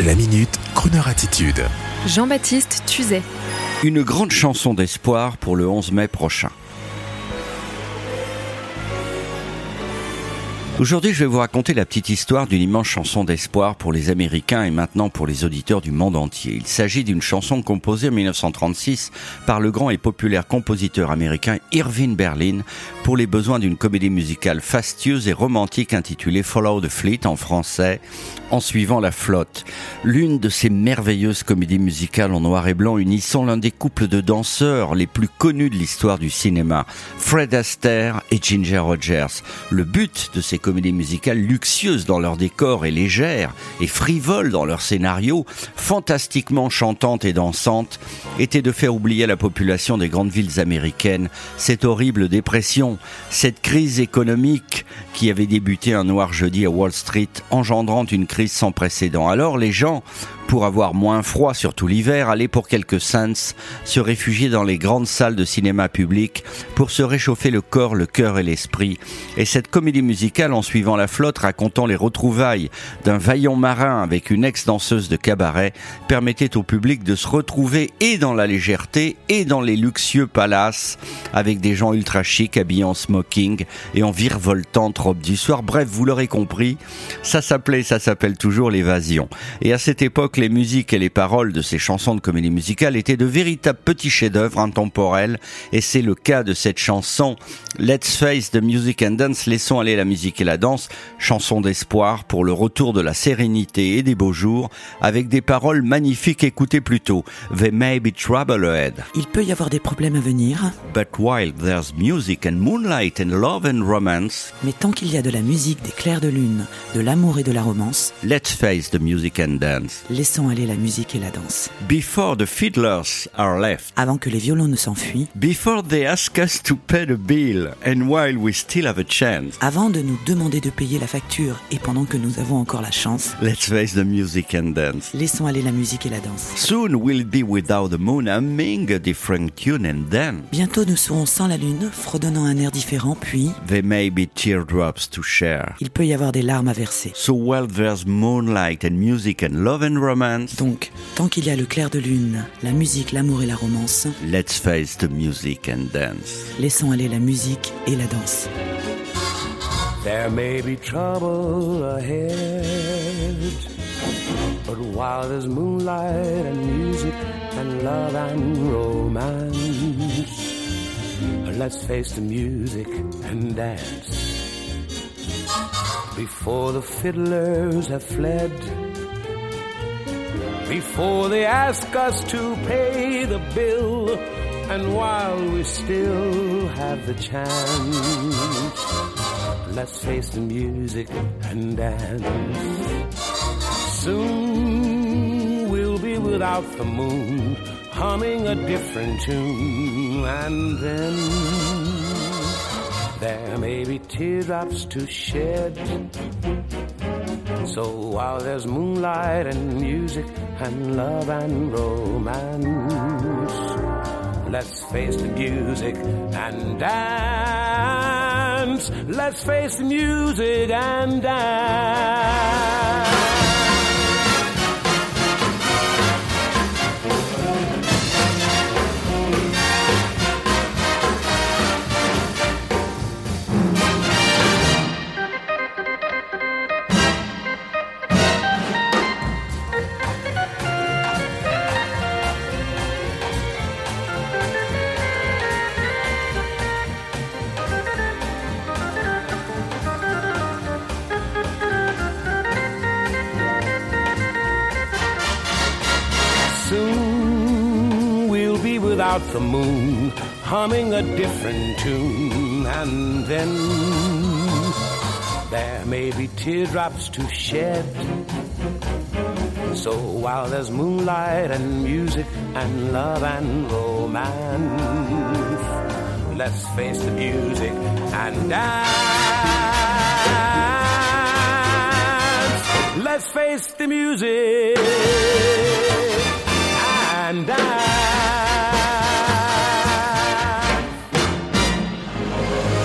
La minute, Kroneur attitude. Jean-Baptiste Tuzet. Une grande chanson d'espoir pour le 11 mai prochain. Aujourd'hui, je vais vous raconter la petite histoire d'une immense chanson d'espoir pour les Américains et maintenant pour les auditeurs du monde entier. Il s'agit d'une chanson composée en 1936 par le grand et populaire compositeur américain Irving Berlin pour les besoins d'une comédie musicale fastueuse et romantique intitulée Follow the Fleet en français, en suivant la flotte. L'une de ces merveilleuses comédies musicales en noir et blanc unissant l'un des couples de danseurs les plus connus de l'histoire du cinéma, Fred Astaire et Ginger Rogers. Le but de ces comédies musicales luxueuses dans leur décor et légères et frivoles dans leur scénario, fantastiquement chantantes et dansantes, était de faire oublier à la population des grandes villes américaines cette horrible dépression, cette crise économique qui avait débuté un noir jeudi à Wall Street, engendrant une crise sans précédent. Alors les gens pour avoir moins froid, surtout l'hiver, aller pour quelques cents, se réfugier dans les grandes salles de cinéma public pour se réchauffer le corps, le cœur et l'esprit. Et cette comédie musicale, en suivant la flotte, racontant les retrouvailles d'un vaillant marin avec une ex-danseuse de cabaret, permettait au public de se retrouver et dans la légèreté et dans les luxueux palaces avec des gens ultra chics habillés en smoking et en virevoltante robe du soir. Bref, vous l'aurez compris, ça s'appelait, ça s'appelle toujours l'évasion. Et à cette époque, les musiques et les paroles de ces chansons de comédie musicale étaient de véritables petits chefs-d'œuvre intemporels, et c'est le cas de cette chanson Let's Face the Music and Dance, laissons aller la musique et la danse, chanson d'espoir pour le retour de la sérénité et des beaux jours, avec des paroles magnifiques, écoutez plutôt. There may be trouble ahead. Il peut y avoir des problèmes à venir, But while there's music and moonlight and love and romance, mais tant qu'il y a de la musique, des clairs de lune, de l'amour et de la romance, let's face the music and dance. laissons aller la musique et la danse. Before the fiddlers are left, Avant que les violons ne s'enfuient, before they ask us to pay the bill, and while we still have a chance, avant de nous demander de payer la facture et pendant que nous avons encore la chance, let's face the music and dance. laissons aller la musique et la danse. Soon we'll be without the moon, humming a different tune, and then Bientôt nous serons sans la lune, fredonnant un air différent, puis there may be teardrops to share. il peut y avoir des larmes à verser. So while there's moonlight and music and love and romance, Donc, tant qu'il y a le clair de lune, la musique, l'amour et la romance, let's face the music and dance. laissons aller la musique et la danse. There may be trouble ahead, but while there's moonlight and music and love and romance, let's face the music and dance. Before the fiddlers have fled, before they ask us to pay the bill, and while we still have the chance. Let's face the music and dance. Soon we'll be without the moon, humming a different tune, and then there may be teardrops to shed. So while there's moonlight and music and love and romance, let's face the music and dance. Let's face the music and dance. Without the moon, humming a different tune, and then there may be teardrops to shed. So while there's moonlight and music and love and romance, let's face the music and dance. Let's face the music